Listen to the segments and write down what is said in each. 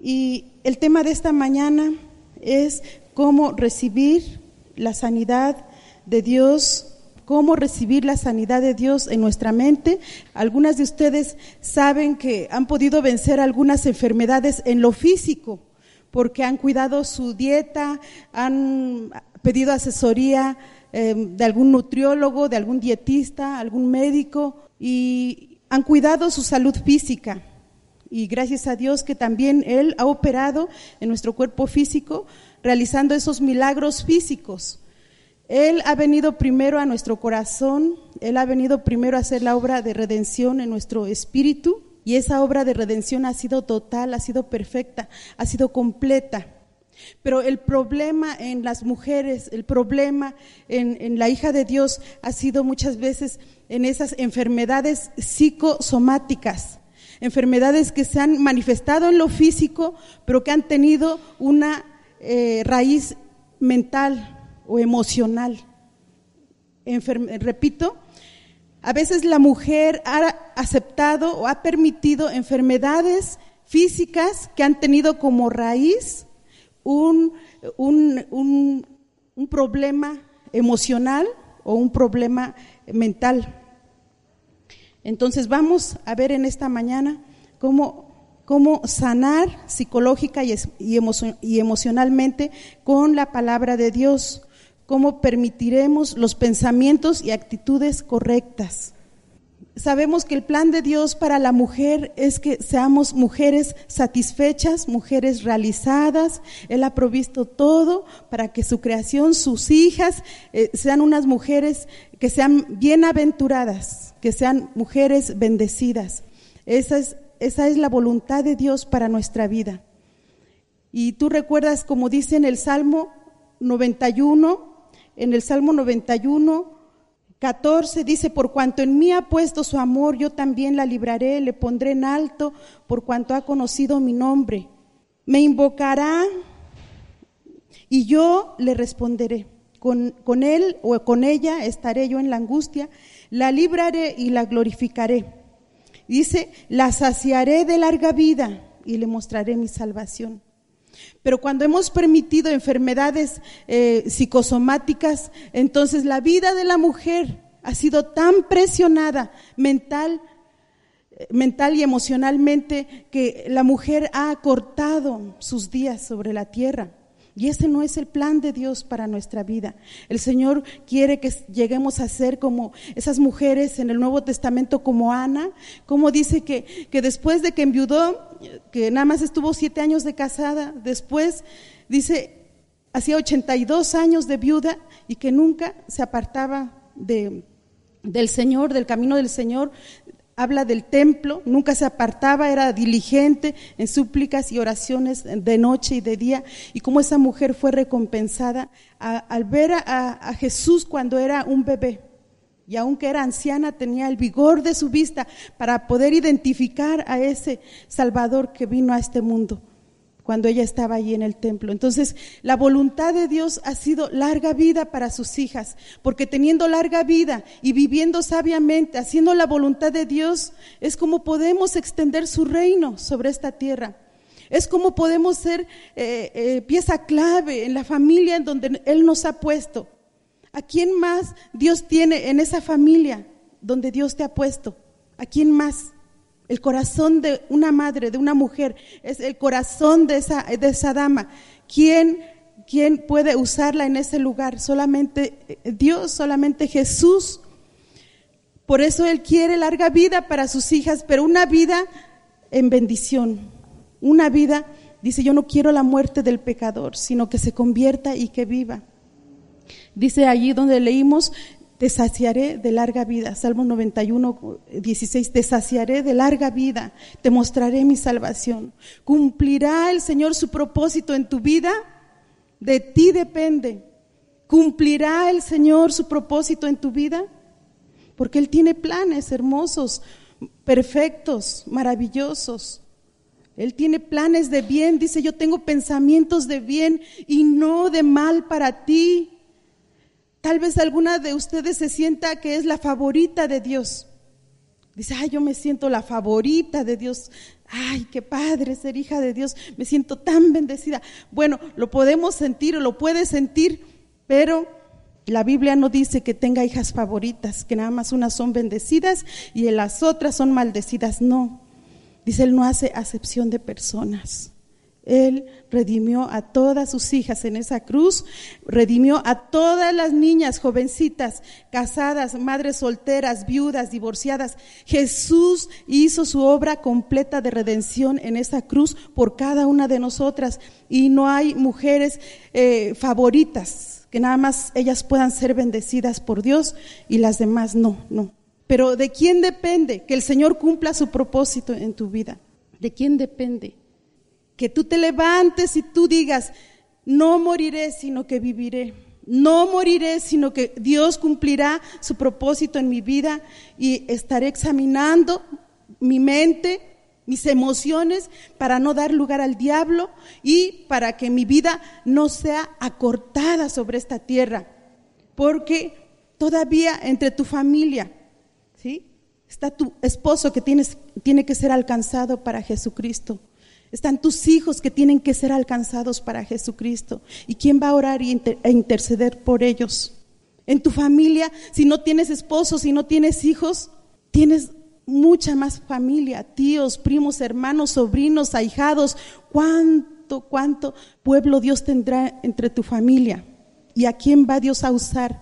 Y el tema de esta mañana es cómo recibir la sanidad de Dios cómo recibir la sanidad de Dios en nuestra mente. Algunas de ustedes saben que han podido vencer algunas enfermedades en lo físico porque han cuidado su dieta, han pedido asesoría em, de algún nutriólogo, de algún dietista, algún médico y han cuidado su salud física. Y gracias a Dios que también Él ha operado en nuestro cuerpo físico, realizando esos milagros físicos. Él ha venido primero a nuestro corazón, Él ha venido primero a hacer la obra de redención en nuestro espíritu y esa obra de redención ha sido total, ha sido perfecta, ha sido completa. Pero el problema en las mujeres, el problema en, la hija de Dios ha sido muchas veces en esas enfermedades psicosomáticas, enfermedades que se han manifestado en lo físico, pero que han tenido una eh, raíz mental, o emocional. repito, a veces la mujer ha aceptado o ha permitido enfermedades físicas que han tenido como raíz un, un, un, problema emocional o un problema mental. Entonces vamos a ver en esta mañana cómo, cómo sanar psicológica y, emocionalmente con la palabra de Dios cómo permitiremos los pensamientos y actitudes correctas. Sabemos que el plan de Dios para la mujer es que seamos mujeres satisfechas, mujeres realizadas. Él ha provisto todo para que su creación, sus hijas, eh, sean unas mujeres que sean bienaventuradas, que sean mujeres bendecidas. Esa es, esa es la voluntad de Dios para nuestra vida. Y tú recuerdas, como dice en el Salmo 91, en el Salmo 91, 14 dice, por cuanto en mí ha puesto su amor, yo también la libraré, le pondré en alto, por cuanto ha conocido mi nombre. Me invocará y yo le responderé. Con, con él o con ella estaré yo en la angustia, la libraré y la glorificaré. Dice, la saciaré de larga vida y le mostraré mi salvación. Pero cuando hemos permitido enfermedades eh, psicosomáticas, entonces la vida de la mujer ha sido tan presionada mental, eh, mental y emocionalmente que la mujer ha cortado sus días sobre la tierra. Y ese no es el plan de Dios para nuestra vida. El Señor quiere que lleguemos a ser como esas mujeres en el Nuevo Testamento, como Ana, como dice que, que después de que enviudó, que nada más estuvo siete años de casada, después dice, hacía 82 años de viuda y que nunca se apartaba de, del Señor, del camino del Señor, habla del templo, nunca se apartaba, era diligente en súplicas y oraciones de noche y de día, y cómo esa mujer fue recompensada al ver a, Jesús cuando era un bebé. Y aunque era anciana, tenía el vigor de su vista para poder identificar a ese Salvador que vino a este mundo cuando ella estaba allí en el templo. Entonces, la voluntad de Dios ha sido larga vida para sus hijas, porque teniendo larga vida y viviendo sabiamente, haciendo la voluntad de Dios, es como podemos extender su reino sobre esta tierra. Es como podemos ser eh, eh, pieza clave en la familia en donde Él nos ha puesto. ¿A quién más Dios tiene en esa familia donde Dios te ha puesto? ¿A quién más? El corazón de una madre, de una mujer, es el corazón de esa, de esa dama. ¿Quién, ¿Quién puede usarla en ese lugar? Solamente eh, Dios, solamente Jesús. Por eso Él quiere larga vida para sus hijas, pero una vida en bendición. Una vida, dice, yo no quiero la muerte del pecador, sino que se convierta y que viva. Dice allí donde leímos, te saciaré de larga vida. Salmo 91, 16, te saciaré de larga vida, te mostraré mi salvación. ¿Cumplirá el Señor su propósito en tu vida? De ti depende. ¿Cumplirá el Señor su propósito en tu vida? Porque Él tiene planes hermosos, perfectos, maravillosos. Él tiene planes de bien, dice, yo tengo pensamientos de bien y no de mal para ti Tal vez alguna de ustedes se sienta que es la favorita de Dios. Dice, ay, yo me siento la favorita de Dios. Ay, qué padre ser hija de Dios. Me siento tan bendecida. Bueno, lo podemos sentir o lo puedes sentir, pero la Biblia no dice que tenga hijas favoritas, que nada más unas son bendecidas y las otras son maldecidas. No. Dice, Él no hace acepción de personas. Él redimió a todas sus hijas en esa cruz, redimió a todas las niñas jovencitas, casadas, madres solteras, viudas, divorciadas. Jesús hizo su obra completa de redención en esa cruz por cada una de nosotras y no hay mujeres eh, favoritas, que nada más ellas puedan ser bendecidas por Dios y las demás no, no. Pero ¿de quién depende que el Señor cumpla su propósito en tu vida? ¿De quién depende? Que tú te levantes y tú digas, no moriré, sino que viviré. No moriré, sino que Dios cumplirá su propósito en mi vida y estaré examinando mi mente, mis emociones, para no dar lugar al diablo y para que mi vida no sea acortada sobre esta tierra. Porque todavía entre tu familia, ¿sí? Está tu esposo que tienes, tiene que ser alcanzado para Jesucristo. Están tus hijos que tienen que ser alcanzados para Jesucristo. ¿Y quién va a orar e interceder por ellos? En tu familia, si no tienes esposo, si no tienes hijos, tienes mucha más familia, tíos, primos, hermanos, sobrinos, ahijados. ¿Cuánto, cuánto pueblo Dios tendrá entre tu familia? ¿Y a quién va Dios a usar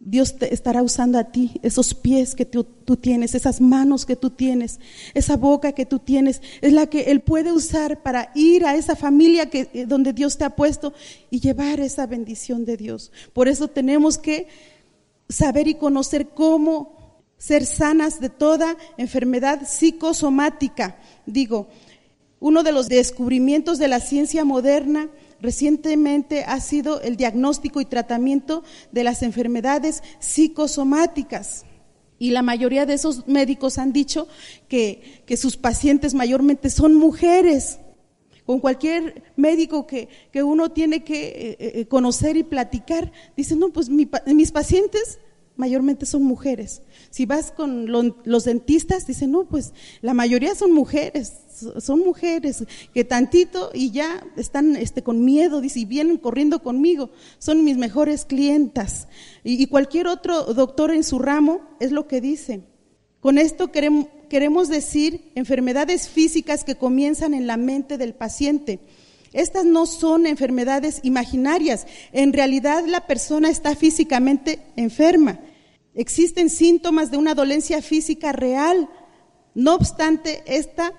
Dios te estará usando a ti, esos pies que tú, tienes, esas manos que tú tienes, esa boca que tú tienes, es la que Él puede usar para ir a esa familia que, eh, donde Dios te ha puesto y llevar esa bendición de Dios. Por eso tenemos que saber y conocer cómo ser sanas de toda enfermedad psicosomática. Digo, uno de los descubrimientos de la ciencia moderna recientemente ha sido el diagnóstico y tratamiento de las enfermedades psicosomáticas. Y la mayoría de esos médicos han dicho que, sus pacientes mayormente son mujeres. Con cualquier médico que, uno tiene que eh, eh, conocer y platicar, dicen, no, pues mis pacientes mayormente son mujeres. Si vas con los dentistas, dicen, no, pues la mayoría son mujeres, son mujeres que tantito y ya están este, con miedo, dice, y vienen corriendo conmigo, son mis mejores clientas. Y, cualquier otro doctor en su ramo es lo que dice. Con esto queremos, queremos decir enfermedades físicas que comienzan en la mente del paciente. Estas no son enfermedades imaginarias. En realidad la persona está físicamente enferma. Existen síntomas de una dolencia física real. No obstante, esta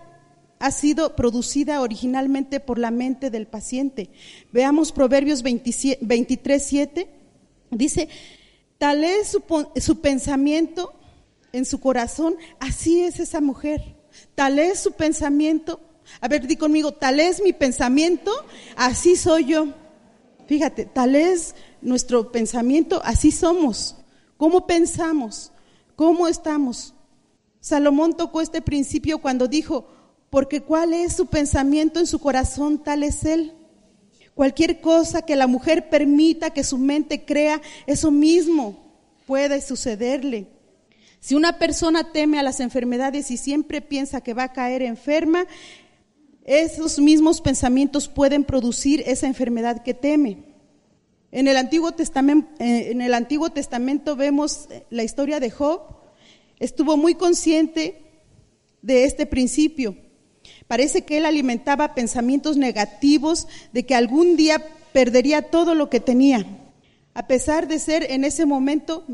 ha sido producida originalmente por la mente del paciente. Veamos Proverbios 23, 7. Dice, tal es su, su pensamiento en su corazón, así es esa mujer. Tal es su pensamiento. A ver, di conmigo, tal es mi pensamiento, así soy yo. Fíjate, tal es nuestro pensamiento, así somos. ¿Cómo pensamos? ¿Cómo estamos? Salomón tocó este principio cuando dijo, porque cuál es su pensamiento en su corazón, tal es él. Cualquier cosa que la mujer permita que su mente crea, eso mismo puede sucederle. Si una persona teme a las enfermedades y siempre piensa que va a caer enferma, esos mismos pensamientos pueden producir esa enfermedad que teme. En el Antiguo Testamento, eh, en el Antiguo Testamento vemos la historia de Job. Estuvo muy consciente de este principio. Parece que él alimentaba pensamientos negativos de que algún día perdería todo lo que tenía. A pesar de ser en ese momento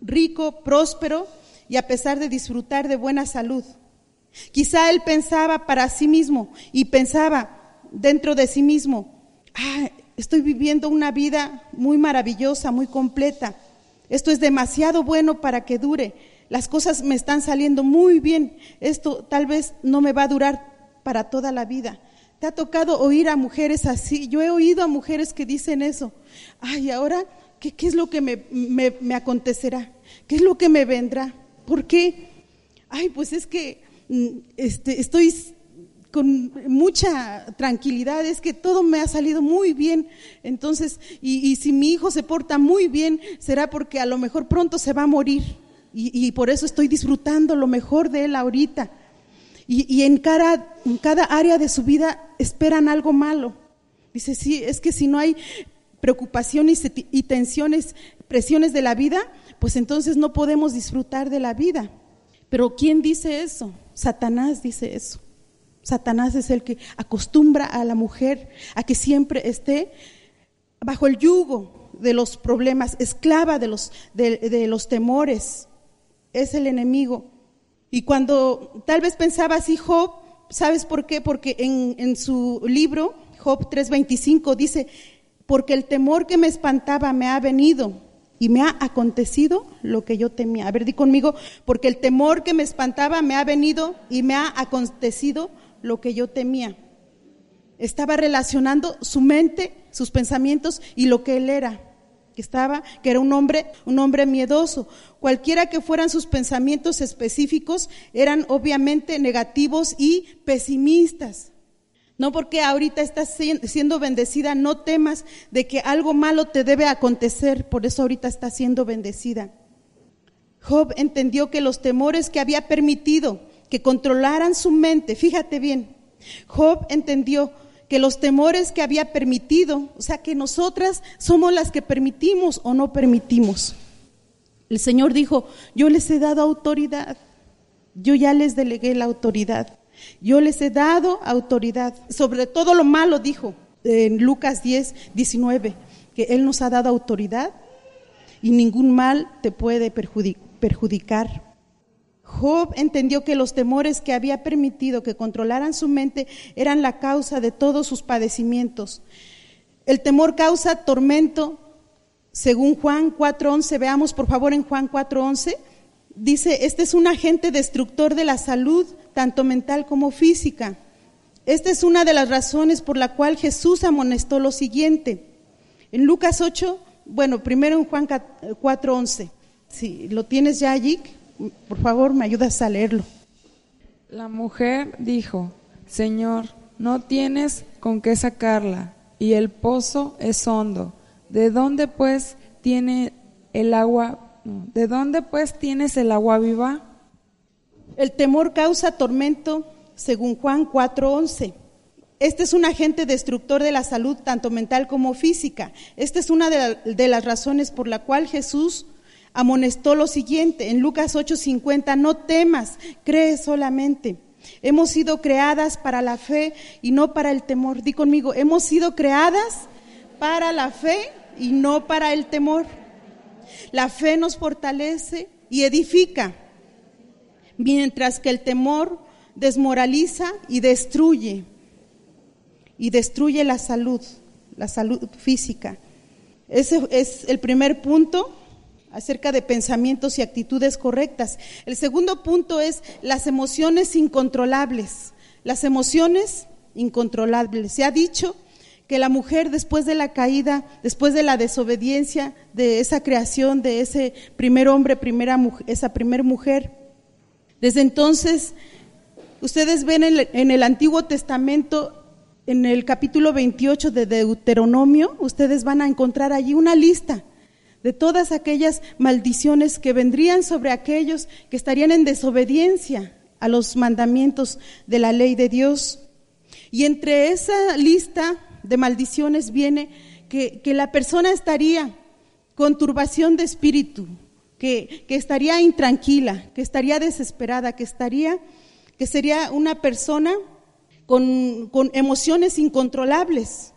rico, próspero y a pesar de disfrutar de buena salud. Quizá él pensaba para sí mismo y pensaba dentro de sí mismo, ah, estoy viviendo una vida muy maravillosa, muy completa. Esto es demasiado bueno para que dure. Las cosas me están saliendo muy bien. Esto tal vez no me va a durar para toda la vida. ¿Te ha tocado oír a mujeres así? Yo he oído a mujeres que dicen eso. Ay, ahora, ¿qué, qué es lo que me, me, me acontecerá? ¿Qué es lo que me vendrá? ¿Por qué? Ay, pues es que mm, este, estoy con mucha tranquilidad, es que todo me ha salido muy bien. Entonces, y, si mi hijo se porta muy bien, será porque a lo mejor pronto se va a morir. y, por eso estoy disfrutando lo mejor de él ahorita. Y, en, cada, en cada área de su vida esperan algo malo. Dice, sí, es que si no hay preocupaciones y tensiones, presiones de la vida, pues entonces no podemos disfrutar de la vida. Pero ¿quién dice eso? Satanás dice eso. Satanás es el que acostumbra a la mujer a que siempre esté bajo el yugo de los problemas, esclava de los, de, los temores. Es el enemigo. Y cuando tal vez pensaba así Job, ¿sabes por qué? Porque en, en su libro, Job 3:25, dice, porque el temor que me espantaba me ha venido y me ha acontecido lo que yo temía. A ver, di conmigo, porque el temor que me espantaba me ha venido y me ha acontecido lo que yo temía. Estaba relacionando su mente, sus pensamientos y lo que él era, que estaba, que era un hombre, un hombre miedoso. Cualquiera que fueran sus pensamientos específicos, eran obviamente negativos y pesimistas. No porque ahorita estás siendo bendecida, no temas de que algo malo te debe acontecer, por eso ahorita estás siendo bendecida. Job entendió que los temores que había permitido que controlaran su mente. Fíjate bien, Job entendió que los temores que había permitido, o sea, que nosotras somos las que permitimos o no permitimos. El Señor dijo, yo les he dado autoridad, yo ya les delegué la autoridad, yo les he dado autoridad, sobre todo lo malo, dijo en Lucas 10, 19, que Él nos ha dado autoridad y ningún mal te puede perjudicar. Job entendió que los temores que había permitido que controlaran su mente eran la causa de todos sus padecimientos. El temor causa tormento, según Juan 4.11, veamos por favor en Juan 4.11, dice, este es un agente destructor de la salud, tanto mental como física. Esta es una de las razones por la cual Jesús amonestó lo siguiente. En Lucas 8, bueno, primero en Juan 4.11, si lo tienes ya allí, por favor, me ayudas a leerlo. La mujer dijo, Señor, no tienes con qué sacarla, y el pozo es hondo. ¿De dónde pues tiene el agua? ¿De dónde pues tienes el agua viva? El temor causa tormento, según Juan 4:11. Este es un agente destructor de la salud, tanto mental como física. Esta es una de, de las razones por la cual Jesús amonestó lo siguiente en Lucas 8:50, no temas, cree solamente. Hemos sido creadas para la fe y no para el temor. Di conmigo, hemos sido creadas para la fe y no para el temor. La fe nos fortalece y edifica, mientras que el temor desmoraliza y destruye. Y destruye la salud, la salud física. Ese es el primer punto acerca de pensamientos y actitudes correctas. El segundo punto es las emociones incontrolables. Las emociones incontrolables. Se ha dicho que la mujer después de la caída, después de la desobediencia de esa creación, de ese primer hombre, primera esa primera mujer, desde entonces, ustedes ven en el Antiguo Testamento, en el capítulo 28 de Deuteronomio, ustedes van a encontrar allí una lista de todas aquellas maldiciones que vendrían sobre aquellos que estarían en desobediencia a los mandamientos de la ley de Dios. Y entre esa lista de maldiciones viene que, la persona estaría con turbación de espíritu, que, estaría intranquila, que estaría desesperada, que estaría, que sería una persona con, emociones incontrolables.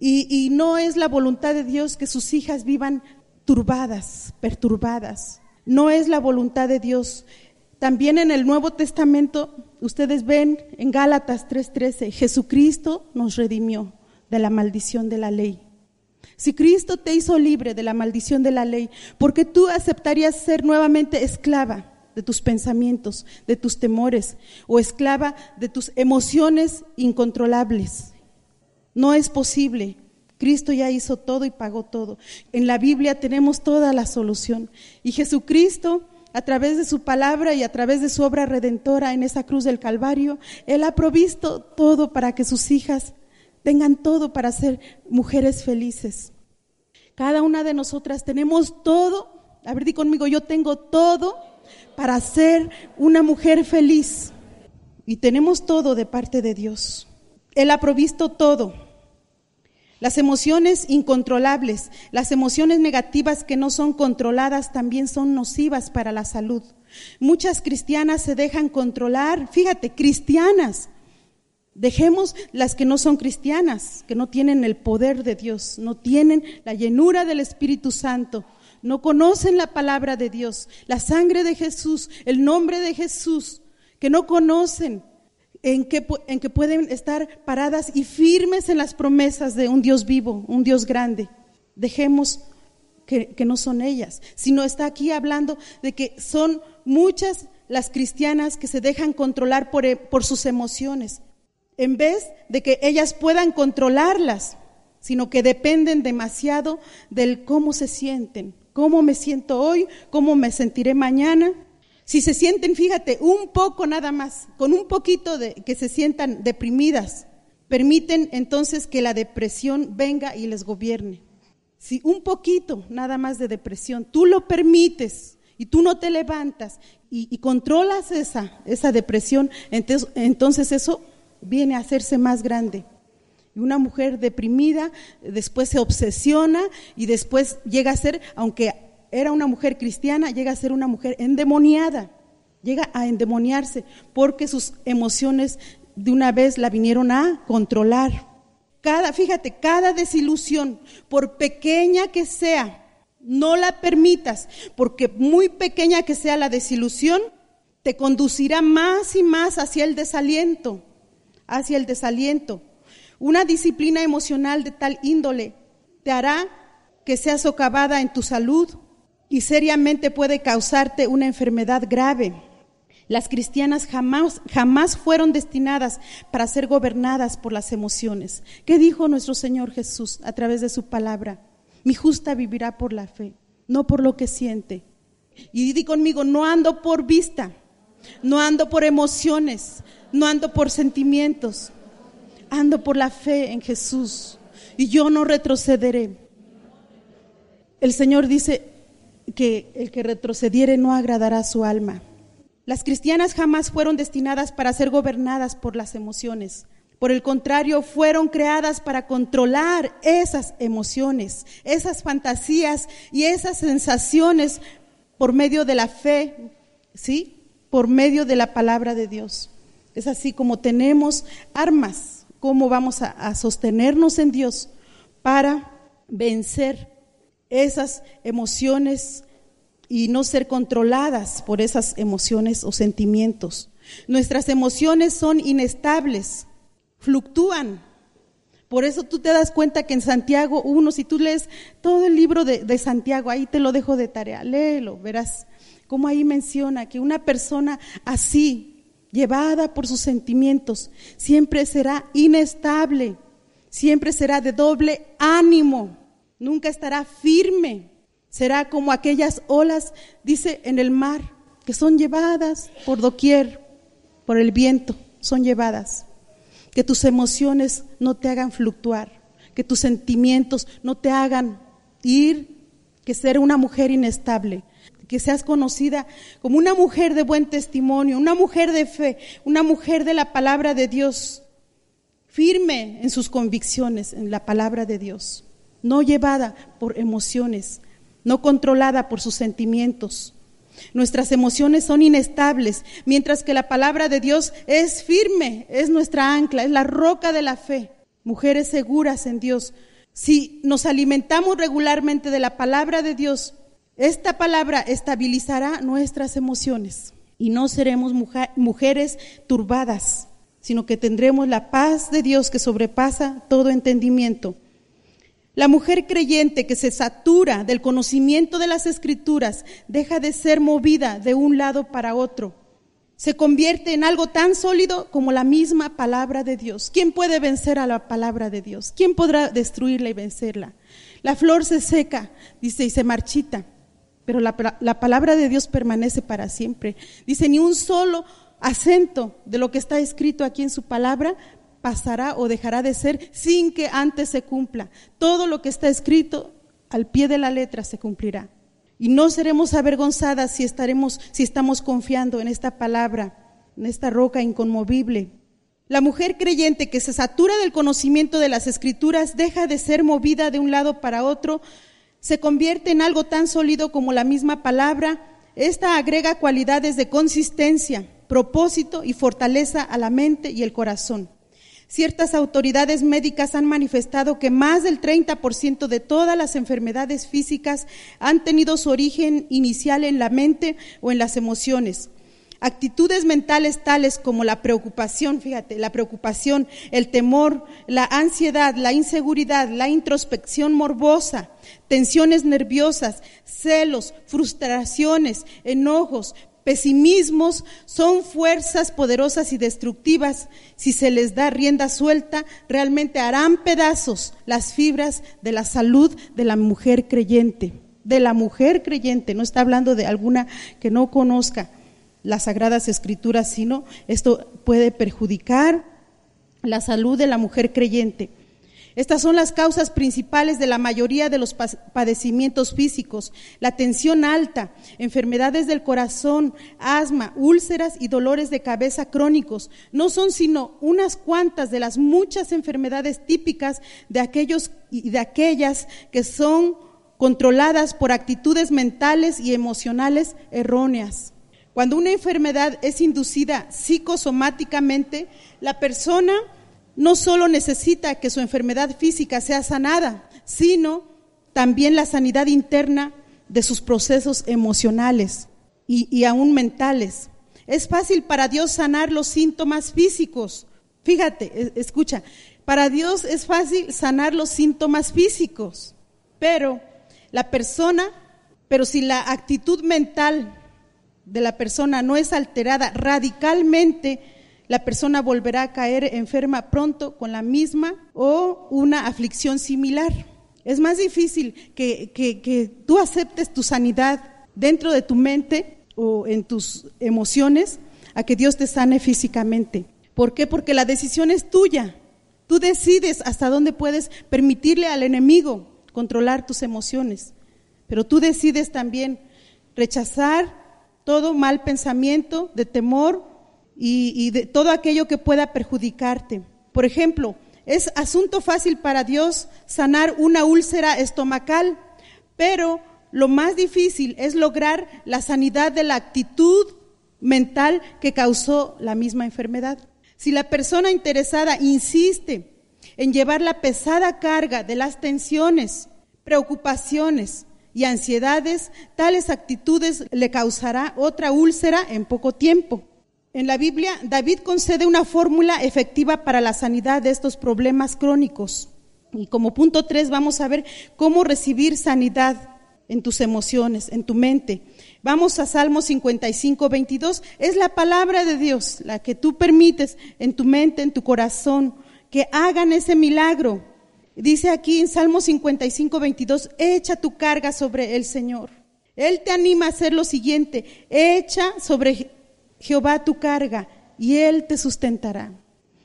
Y, y, no es la voluntad de Dios que sus hijas vivan turbadas, perturbadas. No es la voluntad de Dios. También en el Nuevo Testamento, ustedes ven en Gálatas 3:13, Jesucristo nos redimió de la maldición de la ley. Si Cristo te hizo libre de la maldición de la ley, ¿por qué tú aceptarías ser nuevamente esclava de tus pensamientos, de tus temores o esclava de tus emociones incontrolables? No es posible. Cristo ya hizo todo y pagó todo. En la Biblia tenemos toda la solución. Y Jesucristo, a través de su palabra y a través de su obra redentora en esa cruz del Calvario, Él ha provisto todo para que sus hijas tengan todo para ser mujeres felices. Cada una de nosotras tenemos todo. A ver, di conmigo, yo tengo todo para ser una mujer feliz. Y tenemos todo de parte de Dios. Él ha provisto todo. Las emociones incontrolables, las emociones negativas que no son controladas también son nocivas para la salud. Muchas cristianas se dejan controlar, fíjate, cristianas. Dejemos las que no son cristianas, que no tienen el poder de Dios, no tienen la llenura del Espíritu Santo, no conocen la palabra de Dios, la sangre de Jesús, el nombre de Jesús, que no conocen en que, en que pueden estar paradas y firmes en las promesas de un Dios vivo, un Dios grande. Dejemos que, no son ellas, sino está aquí hablando de que son muchas las cristianas que se dejan controlar por, por sus emociones, en vez de que ellas puedan controlarlas, sino que dependen demasiado del cómo se sienten, cómo me siento hoy, cómo me sentiré mañana. Si se sienten, fíjate, un poco nada más, con un poquito de que se sientan deprimidas, permiten entonces que la depresión venga y les gobierne. Si un poquito nada más de depresión, tú lo permites y tú no te levantas y, controlas esa, esa depresión, entonces, entonces eso viene a hacerse más grande. Y una mujer deprimida después se obsesiona y después llega a ser, aunque era una mujer cristiana, llega a ser una mujer endemoniada, llega a endemoniarse porque sus emociones de una vez la vinieron a controlar. Cada, fíjate, cada desilusión, por pequeña que sea, no la permitas, porque muy pequeña que sea la desilusión, te conducirá más y más hacia el desaliento, hacia el desaliento. Una disciplina emocional de tal índole te hará que seas socavada en tu salud y seriamente puede causarte una enfermedad grave. Las cristianas jamás, jamás fueron destinadas para ser gobernadas por las emociones. ¿Qué dijo nuestro Señor Jesús a través de su palabra? Mi justa vivirá por la fe, no por lo que siente. Y di conmigo, no ando por vista, no ando por emociones, no ando por sentimientos, ando por la fe en Jesús y yo no retrocederé. El Señor dice que el que retrocediere no agradará a su alma. Las cristianas jamás fueron destinadas para ser gobernadas por las emociones. Por el contrario, fueron creadas para controlar esas emociones, esas fantasías y esas sensaciones por medio de la fe, ¿sí? Por medio de la palabra de Dios. Es así como tenemos armas cómo vamos a, sostenernos en Dios para vencer esas emociones y no ser controladas por esas emociones o sentimientos. Nuestras emociones son inestables, fluctúan. Por eso tú te das cuenta que en Santiago 1, si tú lees todo el libro de, de, Santiago, ahí te lo dejo de tarea, léelo, verás cómo ahí menciona que una persona así, llevada por sus sentimientos, siempre será inestable, siempre será de doble ánimo, nunca estará firme, será como aquellas olas, dice, en el mar, que son llevadas por doquier, por el viento, son llevadas. Que tus emociones no te hagan fluctuar, que tus sentimientos no te hagan ir, que ser una mujer inestable, que seas conocida como una mujer de buen testimonio, una mujer de fe, una mujer de la palabra de Dios, firme en sus convicciones, en la palabra de Dios, no llevada por emociones, no controlada por sus sentimientos. Nuestras emociones son inestables, mientras que la palabra de Dios es firme, es nuestra ancla, es la roca de la fe. Mujeres seguras en Dios. Si nos alimentamos regularmente de la palabra de Dios, esta palabra estabilizará nuestras emociones y no seremos mujeres turbadas, sino que tendremos la paz de Dios que sobrepasa todo entendimiento. La mujer creyente que se satura del conocimiento de las escrituras deja de ser movida de un lado para otro. Se convierte en algo tan sólido como la misma palabra de Dios. ¿Quién puede vencer a la palabra de Dios? ¿Quién podrá destruirla y vencerla? La flor se seca, dice, y se marchita, pero la, palabra de Dios permanece para siempre. Dice, ni un solo acento de lo que está escrito aquí en su palabra pasará o dejará de ser sin que antes se cumpla. Todo lo que está escrito al pie de la letra se cumplirá. Y no seremos avergonzadas si estaremos, si estamos confiando en esta palabra, en esta roca inconmovible. La mujer creyente que se satura del conocimiento de las escrituras deja de ser movida de un lado para otro, se convierte en algo tan sólido como la misma palabra. Esta agrega cualidades de consistencia, propósito y fortaleza a la mente y el corazón. Ciertas autoridades médicas han manifestado que más del 30% de todas las enfermedades físicas han tenido su origen inicial en la mente o en las emociones. Actitudes mentales tales como la preocupación, fíjate, la preocupación, el temor, la ansiedad, la inseguridad, la introspección morbosa, tensiones nerviosas, celos, frustraciones, enojos, pesimismos son fuerzas poderosas y destructivas. Si se les da rienda suelta, realmente harán pedazos las fibras de la salud de la mujer creyente. De la mujer creyente, no está hablando de alguna que no conozca las sagradas escrituras, sino esto puede perjudicar la salud de la mujer creyente. Estas son las causas principales de la mayoría de los padecimientos físicos, la tensión alta, enfermedades del corazón, asma, úlceras y dolores de cabeza crónicos. No son sino unas cuantas de las muchas enfermedades típicas de aquellos y de aquellas que son controladas por actitudes mentales y emocionales erróneas. Cuando una enfermedad es inducida psicosomáticamente, la persona no solo necesita que su enfermedad física sea sanada, sino también la sanidad interna de sus procesos emocionales y, aún mentales. Es fácil para Dios sanar los síntomas físicos. Fíjate, e, escucha, para Dios es fácil sanar los síntomas físicos, pero la persona, pero si la actitud mental de la persona no es alterada radicalmente, la persona volverá a caer enferma pronto con la misma o una aflicción similar. Es más difícil que, que, tú aceptes tu sanidad dentro de tu mente o en tus emociones a que Dios te sane físicamente. ¿Por qué? Porque la decisión es tuya. Tú decides hasta dónde puedes permitirle al enemigo controlar tus emociones. Pero tú decides también rechazar todo mal pensamiento de temor y, de todo aquello que pueda perjudicarte. Por ejemplo, es asunto fácil para Dios sanar una úlcera estomacal, pero lo más difícil es lograr la sanidad de la actitud mental que causó la misma enfermedad. Si la persona interesada insiste en llevar la pesada carga de las tensiones, preocupaciones y ansiedades, tales actitudes le causará otra úlcera en poco tiempo. En la Biblia, David concede una fórmula efectiva para la sanidad de estos problemas crónicos. Y como punto tres vamos a ver cómo recibir sanidad en tus emociones, en tu mente. Vamos a Salmo 55, 22. Es la palabra de Dios la que tú permites en tu mente, en tu corazón, que hagan ese milagro. Dice aquí en Salmo 55, 22, echa tu carga sobre el Señor. Él te anima a hacer lo siguiente, echa sobre Jehová tu carga y Él te sustentará.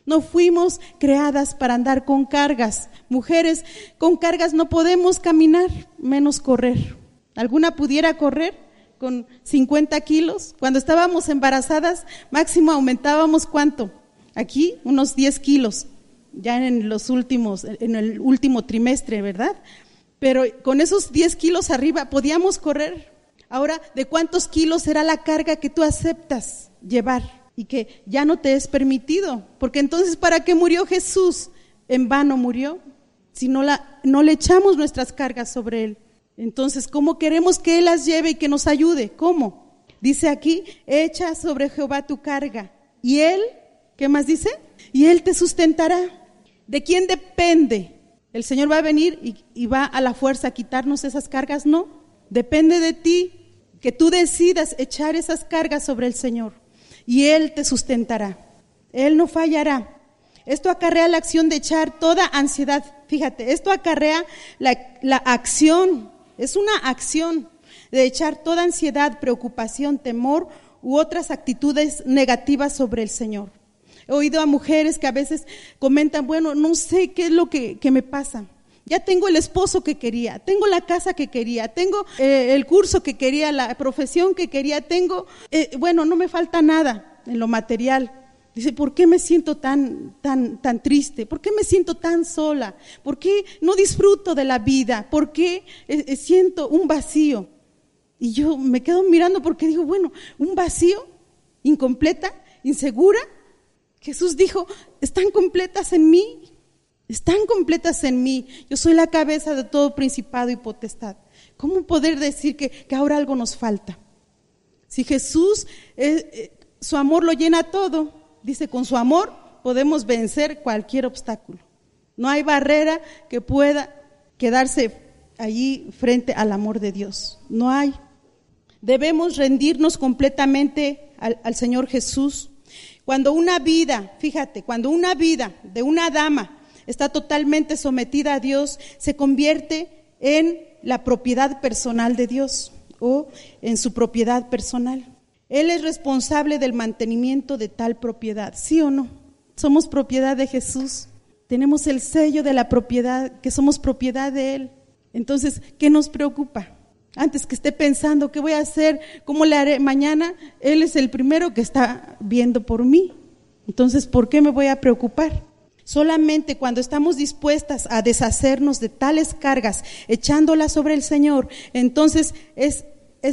No fuimos creadas para andar con cargas. Mujeres, con cargas no podemos caminar, menos correr. ¿Alguna pudiera correr con 50 kilos? Cuando estábamos embarazadas, máximo aumentábamos cuánto? Aquí, unos 10 kilos, ya en los últimos, en el último trimestre, ¿verdad? Pero con esos 10 kilos arriba podíamos correr. Ahora, ¿de cuántos kilos será la carga que tú aceptas? llevar y que ya no te es permitido. Porque entonces, ¿para qué murió Jesús? En vano murió. Si no, la, no le echamos nuestras cargas sobre Él. Entonces, ¿cómo queremos que Él las lleve y que nos ayude? ¿Cómo? Dice aquí, echa sobre Jehová tu carga. Y Él, ¿qué más dice? Y Él te sustentará. ¿De quién depende? ¿El Señor va a venir y, y va a la fuerza a quitarnos esas cargas? No. Depende de ti que tú decidas echar esas cargas sobre el Señor y Él te sustentará. Él no fallará. Esto acarrea la acción de echar toda ansiedad. Fíjate, esto acarrea la, acción, es una acción de echar toda ansiedad, preocupación, temor u otras actitudes negativas sobre el Señor. He oído a mujeres que a veces comentan, bueno, no sé qué es lo que, que me pasa. Ya tengo el esposo que quería, tengo la casa que quería, tengo eh, el curso que quería, la profesión que quería, tengo, eh, bueno, no me falta nada en lo material. Dice, ¿por qué me siento tan, tan, tan triste? ¿Por qué me siento tan sola? ¿Por qué no disfruto de la vida? ¿Por qué eh, siento un vacío? Y yo me quedo mirando porque digo, bueno, un vacío, incompleta, insegura. Jesús dijo, están completas en mí, están completas en mí. Yo soy la cabeza de todo principado y potestad. ¿Cómo poder decir que, ahora algo nos falta? Si Jesús, eh, eh, su amor lo llena todo, dice, con su amor podemos vencer cualquier obstáculo. No hay barrera que pueda quedarse allí frente al amor de Dios. No hay. Debemos rendirnos completamente al, al Señor Jesús. Cuando una vida, fíjate, cuando una vida de una dama está totalmente sometida a Dios, se convierte en la propiedad personal de Dios o en su propiedad personal. Él es responsable del mantenimiento de tal propiedad, ¿sí o no? Somos propiedad de Jesús. Tenemos el sello de la propiedad, que somos propiedad de Él. Entonces, ¿qué nos preocupa? Antes que esté pensando, ¿qué voy a hacer? ¿Cómo le haré mañana? Él es el primero que está viendo por mí. Entonces, ¿por qué me voy a preocupar? Solamente cuando estamos dispuestas a deshacernos de tales cargas, echándolas sobre el Señor, entonces es,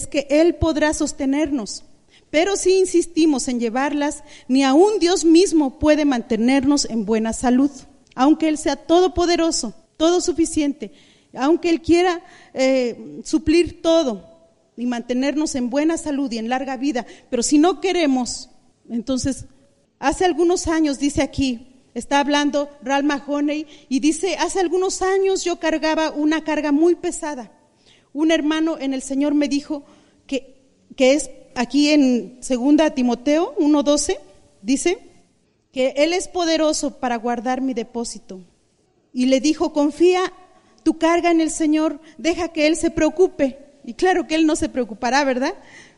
que Él podrá sostenernos. Pero si insistimos en llevarlas, ni aun Dios mismo puede mantenernos en buena salud, aunque Él sea todopoderoso, todo suficiente, aunque Él quiera eh, suplir todo y mantenernos en buena salud y en larga vida. Pero si no queremos, entonces, hace algunos años, dice aquí, está hablando Ral Mahoney y dice, hace algunos años yo cargaba una carga muy pesada. Un hermano en el Señor me dijo que, que es aquí en segunda Timoteo 1.12, dice que Él es poderoso para guardar mi depósito. Y le dijo, confía tu carga en el Señor, deja que Él se preocupe. Y claro que Él no se preocupará, ¿verdad?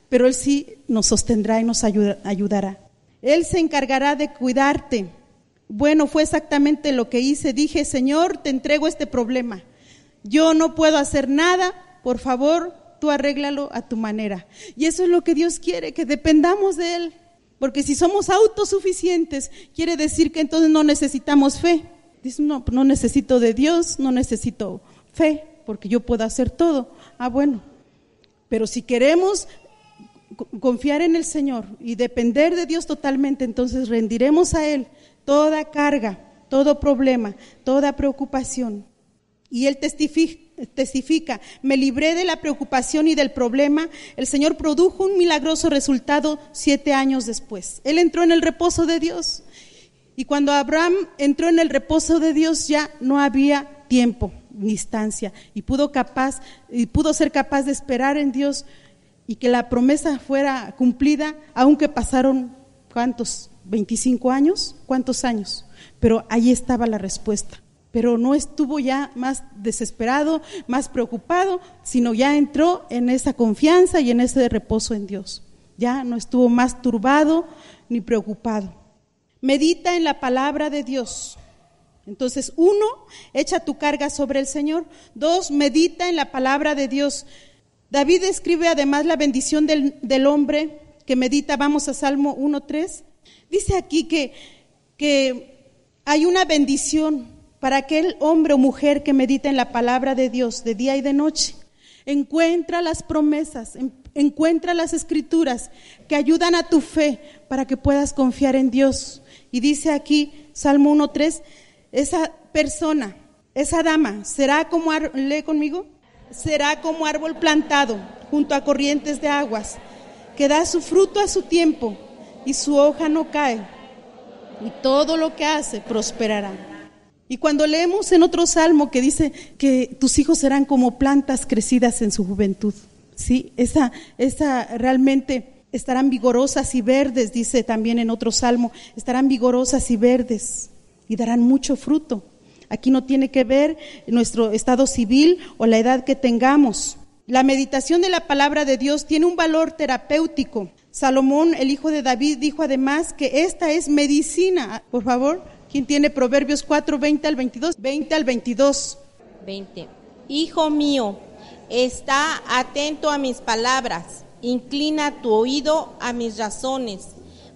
Pero Él sí nos sostendrá y nos ayudará. Él se encargará de cuidarte. Bueno, fue exactamente lo que hice. Dije, Señor, te entrego este problema. Yo no puedo hacer nada, por favor, tú arréglalo a tu manera. Y eso es lo que Dios quiere, que dependamos de Él. Porque si somos autosuficientes, quiere decir que entonces no necesitamos fe. Dice, no, no necesito de Dios, no necesito fe, porque yo puedo hacer todo. Ah, bueno. Pero si queremos confiar en el Señor y depender de Dios totalmente, entonces rendiremos a Él toda carga, todo problema, toda preocupación. Y él testifica, me libré de la preocupación y del problema. El Señor produjo un milagroso resultado siete años después. Él entró en el reposo de Dios. Y cuando Abraham entró en el reposo de Dios ya no había tiempo ni instancia y pudo capaz y pudo ser capaz de esperar en Dios y que la promesa fuera cumplida aunque pasaron cuántos 25 años, ¿cuántos años? Pero ahí estaba la respuesta. Pero no estuvo ya más desesperado, más preocupado, sino ya entró en esa confianza y en ese reposo en Dios. Ya no estuvo más turbado ni preocupado. Medita en la palabra de Dios. Entonces, uno, echa tu carga sobre el Señor. Dos, medita en la palabra de Dios. David escribe además la bendición del, del hombre que medita. Vamos a Salmo 1.3. Dice aquí que, que hay una bendición para aquel hombre o mujer que medita en la palabra de Dios de día y de noche. Encuentra las promesas, encuentra las escrituras que ayudan a tu fe para que puedas confiar en Dios. Y dice aquí, Salmo 1.3, esa persona, esa dama, será como, lee conmigo, será como árbol plantado junto a corrientes de aguas, que da su fruto a su tiempo y su hoja no cae, y todo lo que hace prosperará. Y cuando leemos en otro salmo que dice que tus hijos serán como plantas crecidas en su juventud, ¿sí? Esa, esa realmente estarán vigorosas y verdes, dice también en otro salmo, estarán vigorosas y verdes y darán mucho fruto. Aquí no tiene que ver nuestro estado civil o la edad que tengamos. La meditación de la palabra de Dios tiene un valor terapéutico Salomón, el hijo de David, dijo además que esta es medicina. Por favor, ¿quién tiene Proverbios 4, 20 al 22? 20 al 22. 20. Hijo mío, está atento a mis palabras, inclina tu oído a mis razones,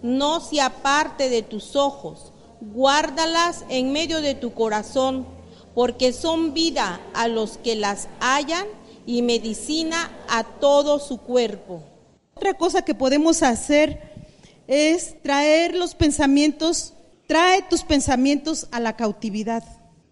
no se aparte de tus ojos, guárdalas en medio de tu corazón, porque son vida a los que las hallan y medicina a todo su cuerpo. Otra cosa que podemos hacer es traer los pensamientos, trae tus pensamientos a la cautividad.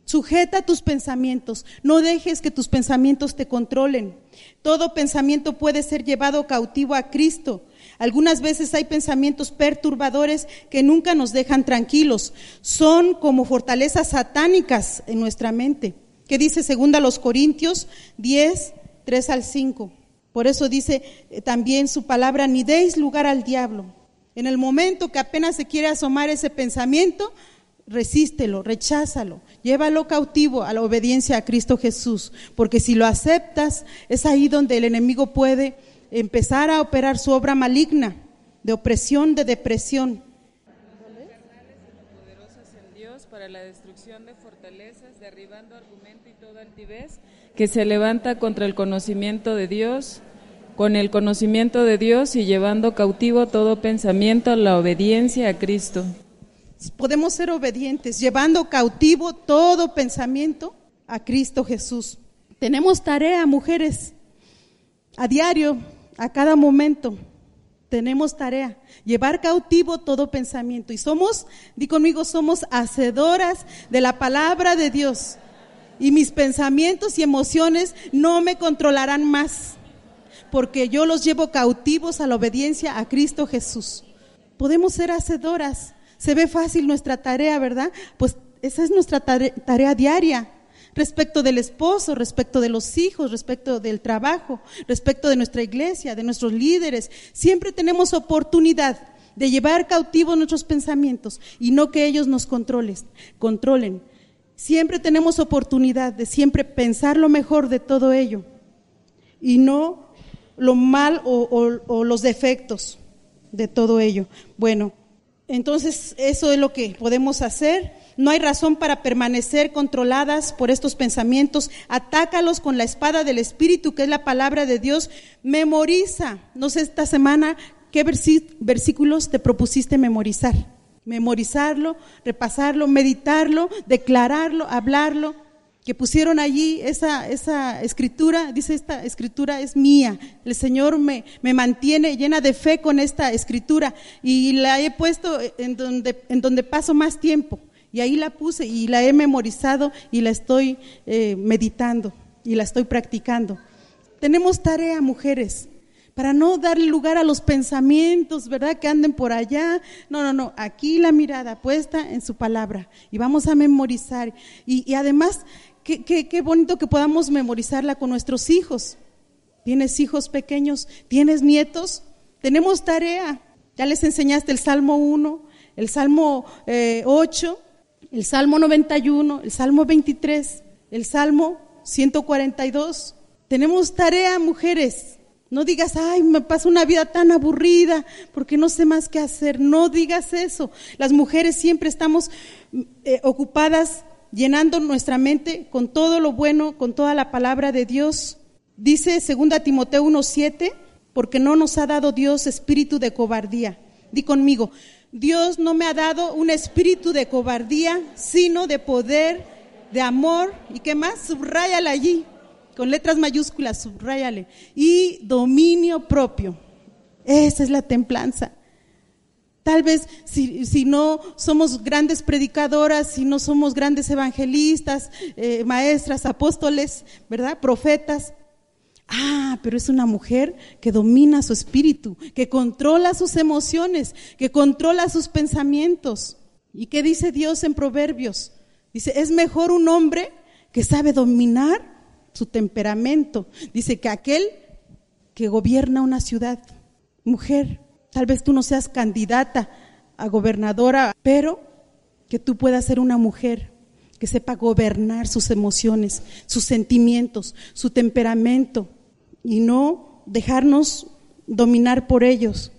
Sujeta tus pensamientos, no dejes que tus pensamientos te controlen. Todo pensamiento puede ser llevado cautivo a Cristo. Algunas veces hay pensamientos perturbadores que nunca nos dejan tranquilos. Son como fortalezas satánicas en nuestra mente. ¿Qué dice segunda los Corintios 10, 3 al 5? Por eso dice eh, también su palabra, ni deis lugar al diablo. En el momento que apenas se quiere asomar ese pensamiento, resístelo, recházalo, llévalo cautivo a la obediencia a Cristo Jesús, porque si lo aceptas, es ahí donde el enemigo puede empezar a operar su obra maligna de opresión, de depresión. para la destrucción de fortalezas, derribando argumento y toda altivez que se levanta contra el conocimiento de Dios, con el conocimiento de Dios y llevando cautivo todo pensamiento a la obediencia a Cristo podemos ser obedientes, llevando cautivo todo pensamiento a Cristo Jesús. Tenemos tarea, mujeres, a diario, a cada momento. Tenemos tarea, llevar cautivo todo pensamiento. Y somos, di conmigo, somos hacedoras de la palabra de Dios. Y mis pensamientos y emociones no me controlarán más, porque yo los llevo cautivos a la obediencia a Cristo Jesús. Podemos ser hacedoras se ve fácil nuestra tarea, ¿verdad? Pues esa es nuestra tarea, diaria respecto del esposo, respecto de los hijos, respecto del trabajo, respecto de nuestra iglesia, de nuestros líderes. Siempre tenemos oportunidad de llevar cautivos nuestros pensamientos y no que ellos nos controlen, controlen. Siempre tenemos oportunidad de siempre pensar lo mejor de todo ello y no lo mal o los defectos de todo ello. Bueno, entonces, eso es lo que podemos hacer. No hay razón para permanecer controladas por estos pensamientos. Atácalos con la espada del Espíritu, que es la palabra de Dios. Memoriza. No sé esta semana qué versículos te propusiste memorizar. Memorizarlo, repasarlo, meditarlo, declararlo, hablarlo. Que pusieron allí esa, esa escritura, dice esta escritura es mía, el Señor me, me mantiene llena de fe con esta escritura y la he puesto en donde, en donde paso más tiempo. Y ahí la puse y la he memorizado y la estoy eh, meditando y la estoy practicando. Tenemos tarea, mujeres, para no darle lugar a los pensamientos, ¿verdad? Que anden por allá. No, no, no, aquí la mirada puesta en su palabra y vamos a memorizar. Y, y además Qué, bonito que podamos memorizarla con nuestros hijos. ¿Tienes hijos pequeños? ¿Tienes nietos? Tenemos tarea. Ya les enseñaste el Salmo 1, el Salmo 8, eh, el Salmo 91, el Salmo 23, el Salmo 142. Tenemos tarea, mujeres. No digas, ay, me pasa una vida tan aburrida porque no sé más qué hacer. No digas eso. Las mujeres siempre estamos eh, ocupadas llenando nuestra mente con todo lo bueno, con toda la palabra de Dios. Dice 2 Timoteo 1:7, porque no nos ha dado Dios espíritu de cobardía. Di conmigo, Dios no me ha dado un espíritu de cobardía, sino de poder, de amor y qué más, subráyale allí, con letras mayúsculas, subráyale, y dominio propio. Esa es la templanza. Tal vez si, no somos grandes predicadoras, si no somos grandes evangelistas, eh, maestras, apóstoles, ¿verdad? Profetas. Ah, pero es una mujer que domina su espíritu, que controla sus emociones, que controla sus pensamientos. ¿Y qué dice Dios en Proverbios? Dice, es mejor un hombre que sabe dominar su temperamento. Dice que aquel que gobierna una ciudad, mujer, Tal vez tú no seas candidata a gobernadora, pero que tú puedas ser una mujer que sepa gobernar sus emociones, sus sentimientos, su temperamento y no dejarnos dominar por ellos.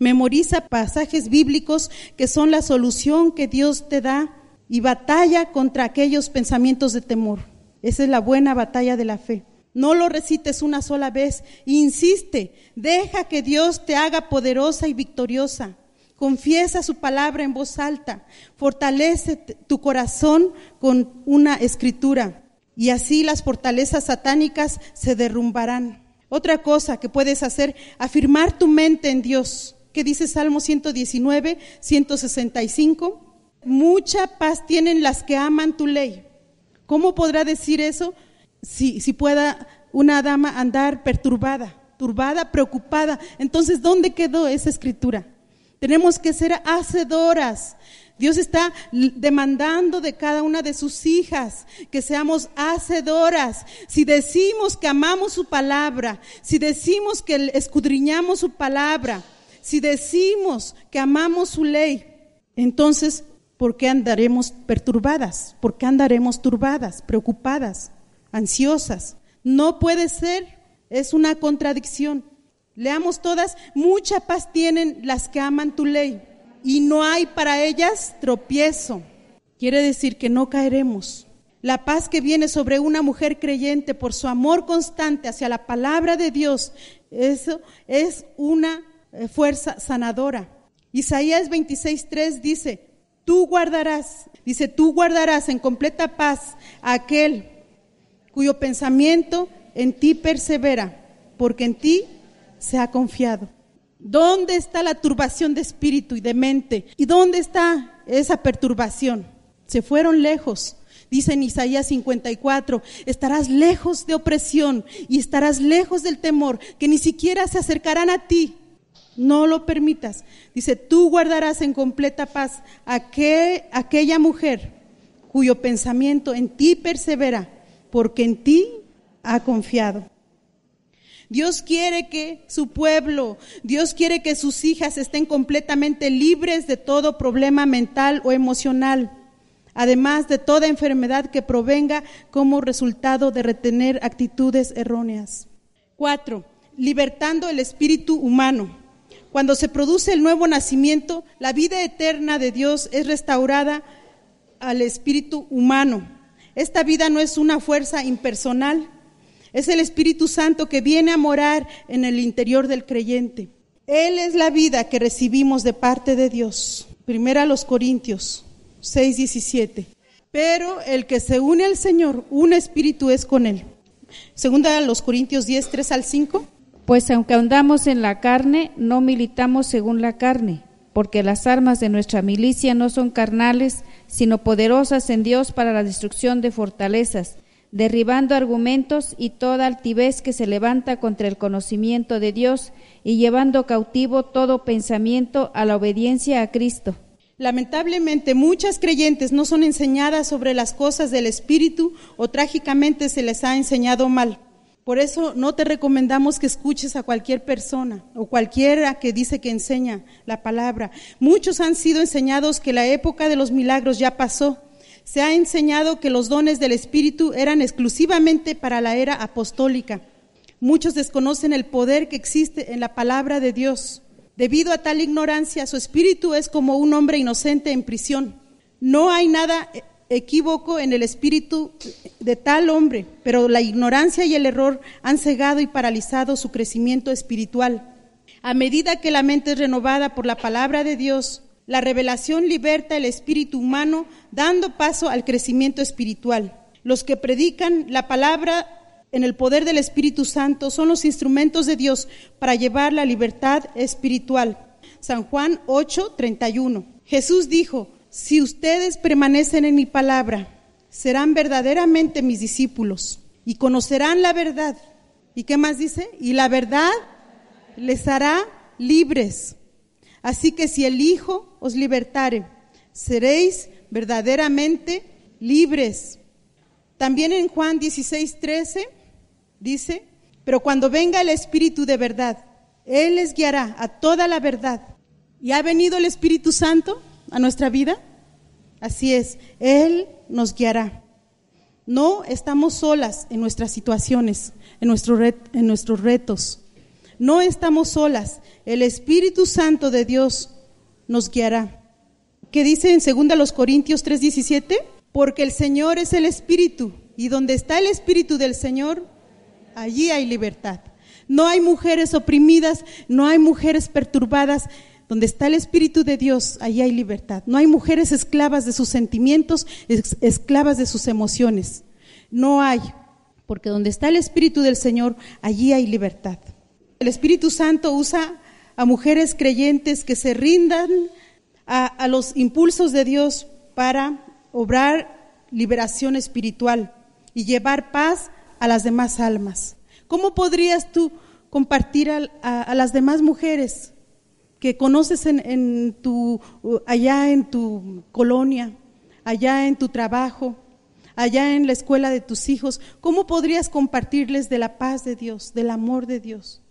Memoriza pasajes bíblicos que son la solución que Dios te da y batalla contra aquellos pensamientos de temor. Esa es la buena batalla de la fe. No lo recites una sola vez, insiste, deja que Dios te haga poderosa y victoriosa. Confiesa su palabra en voz alta, fortalece tu corazón con una escritura y así las fortalezas satánicas se derrumbarán. Otra cosa que puedes hacer, afirmar tu mente en Dios. ¿Qué dice Salmo 119, 165? Mucha paz tienen las que aman tu ley. ¿Cómo podrá decir eso si, si pueda una dama andar perturbada, turbada, preocupada? Entonces, ¿dónde quedó esa escritura? Tenemos que ser hacedoras. Dios está demandando de cada una de sus hijas que seamos hacedoras. Si decimos que amamos su palabra, si decimos que escudriñamos su palabra, si decimos que amamos su ley, entonces ¿por qué andaremos perturbadas? ¿Por qué andaremos turbadas, preocupadas, ansiosas? No puede ser, es una contradicción. Leamos todas, mucha paz tienen las que aman tu ley y no hay para ellas tropiezo. Quiere decir que no caeremos. La paz que viene sobre una mujer creyente por su amor constante hacia la palabra de Dios, eso es una eh, fuerza sanadora. Isaías 26:3 dice, Tú guardarás, dice, tú guardarás en completa paz a aquel cuyo pensamiento en ti persevera, porque en ti se ha confiado. ¿Dónde está la turbación de espíritu y de mente? ¿Y dónde está esa perturbación? Se fueron lejos. Dice en Isaías 54, estarás lejos de opresión y estarás lejos del temor, que ni siquiera se acercarán a ti. No lo permitas. Dice, tú guardarás en completa paz a aquella mujer cuyo pensamiento en ti persevera, porque en ti ha confiado. Dios quiere que su pueblo, Dios quiere que sus hijas estén completamente libres de todo problema mental o emocional, además de toda enfermedad que provenga como resultado de retener actitudes erróneas. Cuatro, libertando el espíritu humano. Cuando se produce el nuevo nacimiento, la vida eterna de Dios es restaurada al espíritu humano. Esta vida no es una fuerza impersonal, es el Espíritu Santo que viene a morar en el interior del creyente. Él es la vida que recibimos de parte de Dios. Primera a los Corintios 6, 17. Pero el que se une al Señor, un espíritu es con él. Segunda a los Corintios 10, 3 al 5. Pues aunque andamos en la carne, no militamos según la carne, porque las armas de nuestra milicia no son carnales, sino poderosas en Dios para la destrucción de fortalezas, derribando argumentos y toda altivez que se levanta contra el conocimiento de Dios y llevando cautivo todo pensamiento a la obediencia a Cristo. Lamentablemente muchas creyentes no son enseñadas sobre las cosas del Espíritu o trágicamente se les ha enseñado mal. Por eso no te recomendamos que escuches a cualquier persona o cualquiera que dice que enseña la palabra. Muchos han sido enseñados que la época de los milagros ya pasó. Se ha enseñado que los dones del Espíritu eran exclusivamente para la era apostólica. Muchos desconocen el poder que existe en la palabra de Dios. Debido a tal ignorancia, su espíritu es como un hombre inocente en prisión. No hay nada equívoco en el espíritu de tal hombre, pero la ignorancia y el error han cegado y paralizado su crecimiento espiritual. A medida que la mente es renovada por la palabra de Dios, la revelación liberta el espíritu humano, dando paso al crecimiento espiritual. Los que predican la palabra en el poder del Espíritu Santo son los instrumentos de Dios para llevar la libertad espiritual. San Juan 8, 31. Jesús dijo, si ustedes permanecen en mi palabra, serán verdaderamente mis discípulos y conocerán la verdad. ¿Y qué más dice? Y la verdad les hará libres. Así que si el Hijo os libertare, seréis verdaderamente libres. También en Juan 16, 13 dice, pero cuando venga el Espíritu de verdad, Él les guiará a toda la verdad. ¿Y ha venido el Espíritu Santo? A nuestra vida? Así es, Él nos guiará. No estamos solas en nuestras situaciones, en, nuestro en nuestros retos. No estamos solas. El Espíritu Santo de Dios nos guiará. ¿Qué dice en 2 Corintios 3:17? Porque el Señor es el Espíritu Y donde está el Espíritu del Señor, allí hay libertad. No hay mujeres oprimidas, no hay mujeres perturbadas. Donde está el Espíritu de Dios, allí hay libertad. No hay mujeres esclavas de sus sentimientos, esclavas de sus emociones. No hay, porque donde está el Espíritu del Señor, allí hay libertad. El Espíritu Santo usa a mujeres creyentes que se rindan a, a los impulsos de Dios para obrar liberación espiritual y llevar paz a las demás almas. ¿Cómo podrías tú compartir a, las demás mujeres que conoces en, tu, allá en tu colonia, allá en tu trabajo, allá en la escuela de tus hijos? ¿Cómo podrías compartirles de la paz de Dios, del amor de Dios?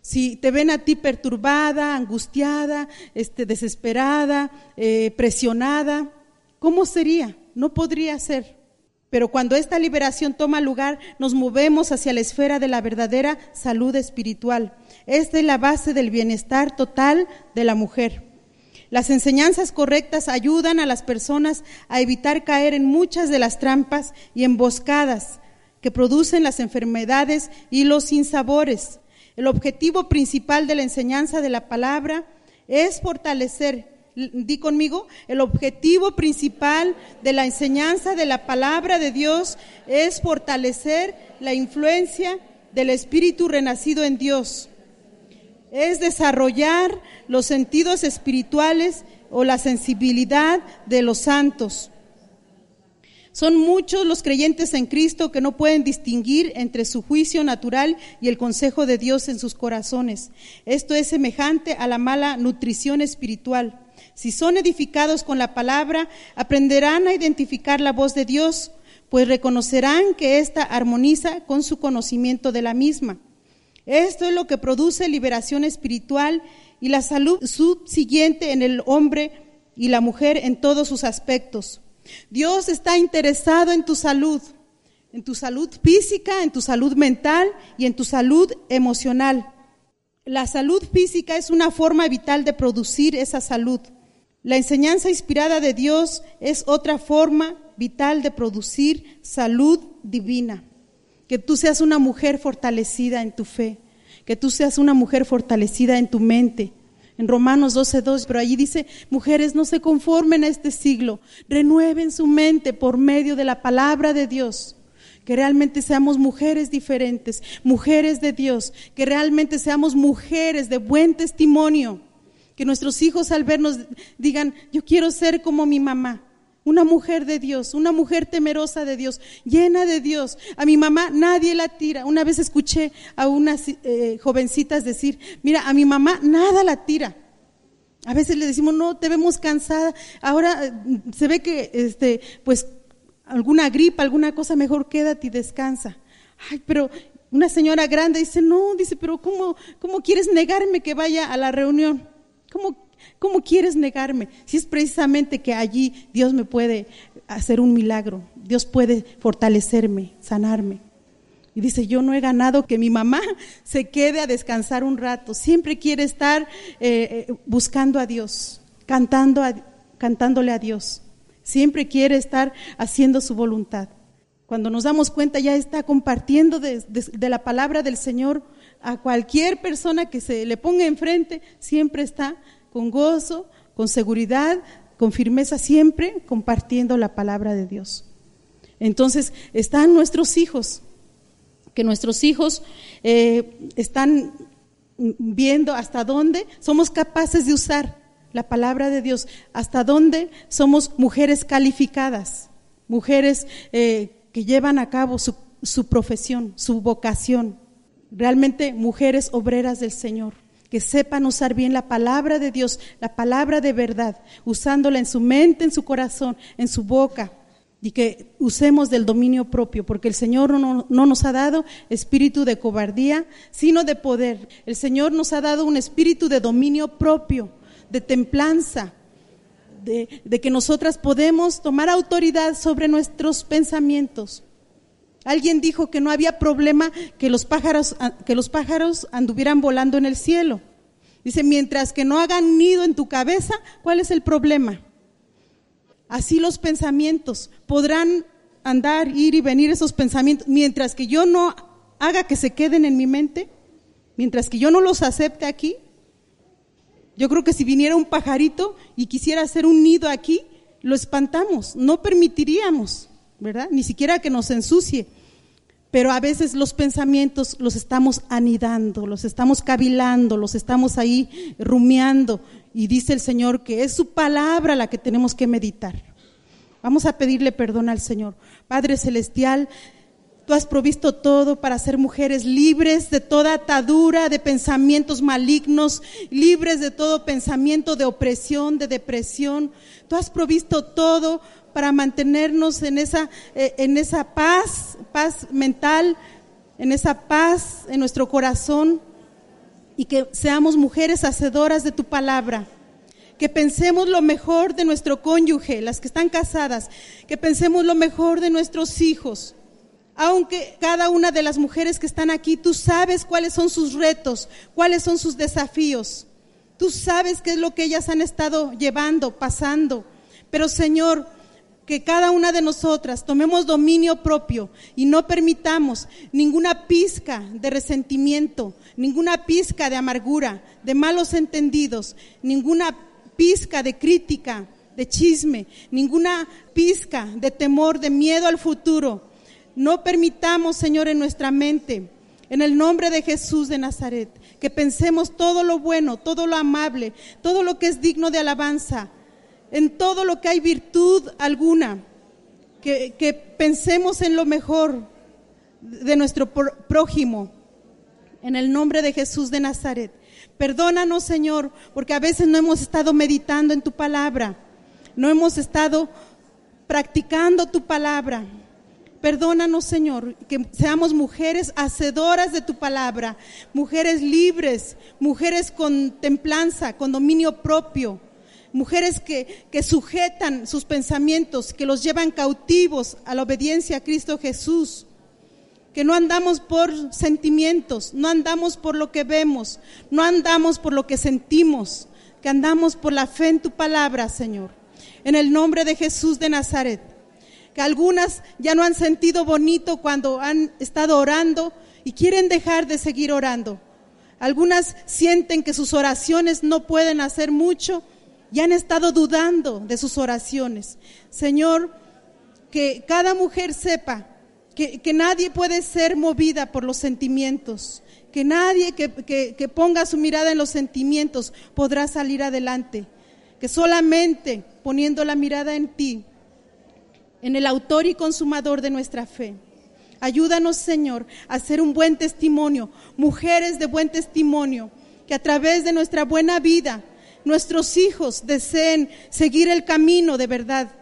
Si te ven a ti perturbada, angustiada, este, desesperada, eh, presionada, ¿cómo sería? No podría ser. Pero cuando esta liberación toma lugar, nos movemos hacia la esfera de la verdadera salud espiritual. Esta es la base del bienestar total de la mujer. Las enseñanzas correctas ayudan a las personas a evitar caer en muchas de las trampas y emboscadas que producen las enfermedades y los sinsabores. El objetivo principal de la enseñanza de la palabra es fortalecer di conmigo, el objetivo principal de la enseñanza de la palabra de Dios es fortalecer la influencia del Espíritu renacido en Dios. Es desarrollar los sentidos espirituales o la sensibilidad de los santos. Son muchos los creyentes en Cristo que no pueden distinguir entre su juicio natural y el consejo de Dios en sus corazones. Esto es semejante a la mala nutrición espiritual. Si son edificados con la palabra, aprenderán a identificar la voz de Dios, pues reconocerán que ésta armoniza con su conocimiento de la misma. Esto es lo que produce liberación espiritual y la salud subsiguiente en el hombre y la mujer en todos sus aspectos. Dios está interesado en tu salud, en tu salud física, en tu salud mental y en tu salud emocional. La salud física es una forma vital de producir esa salud. La enseñanza inspirada de Dios es otra forma vital de producir salud divina. Que tú seas una mujer fortalecida en tu fe, que tú seas una mujer fortalecida en tu mente. En Romanos 12:2, pero allí dice, mujeres no se conformen a este siglo, renueven su mente por medio de la palabra de Dios. Que realmente seamos mujeres diferentes, mujeres de Dios, que realmente seamos mujeres de buen testimonio que nuestros hijos al vernos digan, yo quiero ser como mi mamá. Una mujer de Dios, una mujer temerosa de Dios, llena de Dios. A mi mamá nadie la tira. Una vez escuché a unas eh, jovencitas decir, mira, a mi mamá nada la tira. A veces le decimos, no, te vemos cansada. Ahora eh, se ve que, este, pues, alguna gripa, alguna cosa, mejor quédate y descansa. Ay, pero una señora grande dice, no, dice, pero ¿cómo, cómo quieres negarme que vaya a la reunión? ¿Cómo, quieres negarme? Si es precisamente que allí Dios me puede hacer un milagro, Dios puede fortalecerme, sanarme. Y dice, yo no he ganado que mi mamá se quede a descansar un rato, siempre quiere estar eh, eh, buscando a Dios, cantando cantándole a Dios, siempre quiere estar haciendo su voluntad. Cuando nos damos cuenta ya está compartiendo de la palabra del Señor a cualquier persona que se le ponga enfrente, siempre está con gozo, con seguridad, con firmeza, siempre compartiendo la palabra de Dios. Entonces, están nuestros hijos, que nuestros hijos eh, están viendo hasta dónde somos capaces de usar la palabra de Dios, hasta dónde somos mujeres calificadas, mujeres eh, que llevan a cabo su, su profesión, su vocación realmente mujeres obreras del Señor, que sepan usar bien la palabra de Dios, la palabra de verdad, usándola en su mente, en su corazón, en su boca, y que usemos del dominio propio, porque el Señor no, nos ha dado espíritu de cobardía, sino de poder. El Señor nos ha dado un espíritu de dominio propio, de templanza, de, de que nosotras podemos tomar autoridad sobre nuestros pensamientos Alguien dijo que no había problema que los pájaros, que los pájaros anduvieran volando en el cielo. Dice, mientras que no hagan nido en tu cabeza, ¿cuál es el problema? Así los pensamientos podrán andar, ir y venir esos pensamientos, mientras que yo no haga que se queden en mi mente, mientras que yo no los acepte aquí. Yo creo que si viniera un pajarito y quisiera hacer un nido aquí, lo espantamos, no permitiríamos, ¿verdad? Ni siquiera que nos ensucie. Pero a veces los pensamientos los estamos anidando, los estamos cavilando, los estamos ahí rumiando. Y dice el Señor que es su palabra la que tenemos que meditar. Vamos a pedirle perdón al Señor. Padre Celestial, tú has provisto todo para ser mujeres libres de toda atadura, de pensamientos malignos, libres de todo pensamiento de opresión, de depresión. Tú has provisto todo para mantenernos en esa, eh, en esa paz, paz mental, en esa paz en nuestro corazón y que seamos mujeres hacedoras de tu palabra que pensemos lo mejor de nuestro cónyuge, las que están casadas, que pensemos lo mejor de nuestros hijos. Aunque cada una de las mujeres que están aquí, tú sabes cuáles son sus retos, cuáles son sus desafíos. Tú sabes qué es lo que ellas han estado llevando, pasando. Pero Señor, que cada una de nosotras tomemos dominio propio y no permitamos ninguna pizca de resentimiento, ninguna pizca de amargura, de malos entendidos, ninguna pizca de crítica, de chisme, ninguna pizca de temor, de miedo al futuro. No permitamos, Señor, en nuestra mente, en el nombre de Jesús de Nazaret, que pensemos todo lo bueno, todo lo amable, todo lo que es digno de alabanza, en todo lo que hay virtud alguna, que, que pensemos en lo mejor de nuestro prójimo, en el nombre de Jesús de Nazaret. Perdónanos, Señor, porque a veces no hemos estado meditando en tu palabra, no hemos estado practicando tu palabra. Perdónanos, Señor, que seamos mujeres hacedoras de tu palabra, mujeres libres, mujeres con templanza, con dominio propio, mujeres que, que sujetan sus pensamientos, que los llevan cautivos a la obediencia a Cristo Jesús que no andamos por sentimientos, no andamos por lo que vemos, no andamos por lo que sentimos, que andamos por la fe en tu palabra, Señor. En el nombre de Jesús de Nazaret. Que algunas ya no han sentido bonito cuando han estado orando y quieren dejar de seguir orando. Algunas sienten que sus oraciones no pueden hacer mucho y han estado dudando de sus oraciones. Señor, que cada mujer sepa que, nadie puede ser movida por los sentimientos, que nadie que, que ponga su mirada en los sentimientos podrá salir adelante, que solamente poniendo la mirada en ti, en el autor y consumador de nuestra fe. Ayúdanos, Señor, a ser un buen testimonio, mujeres de buen testimonio, que a través de nuestra buena vida, nuestros hijos deseen seguir el camino de verdad,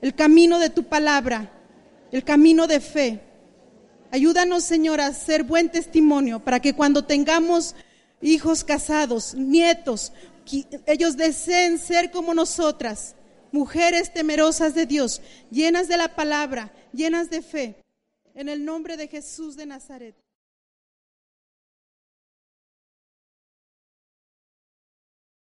el camino de tu palabra, el camino de fe. Ayúdanos, Señor, a ser buen testimonio para que cuando tengamos hijos casados, nietos, ellos deseen ser como nosotras, mujeres temerosas de Dios, llenas de la palabra, llenas de fe. En el nombre de Jesús de Nazaret.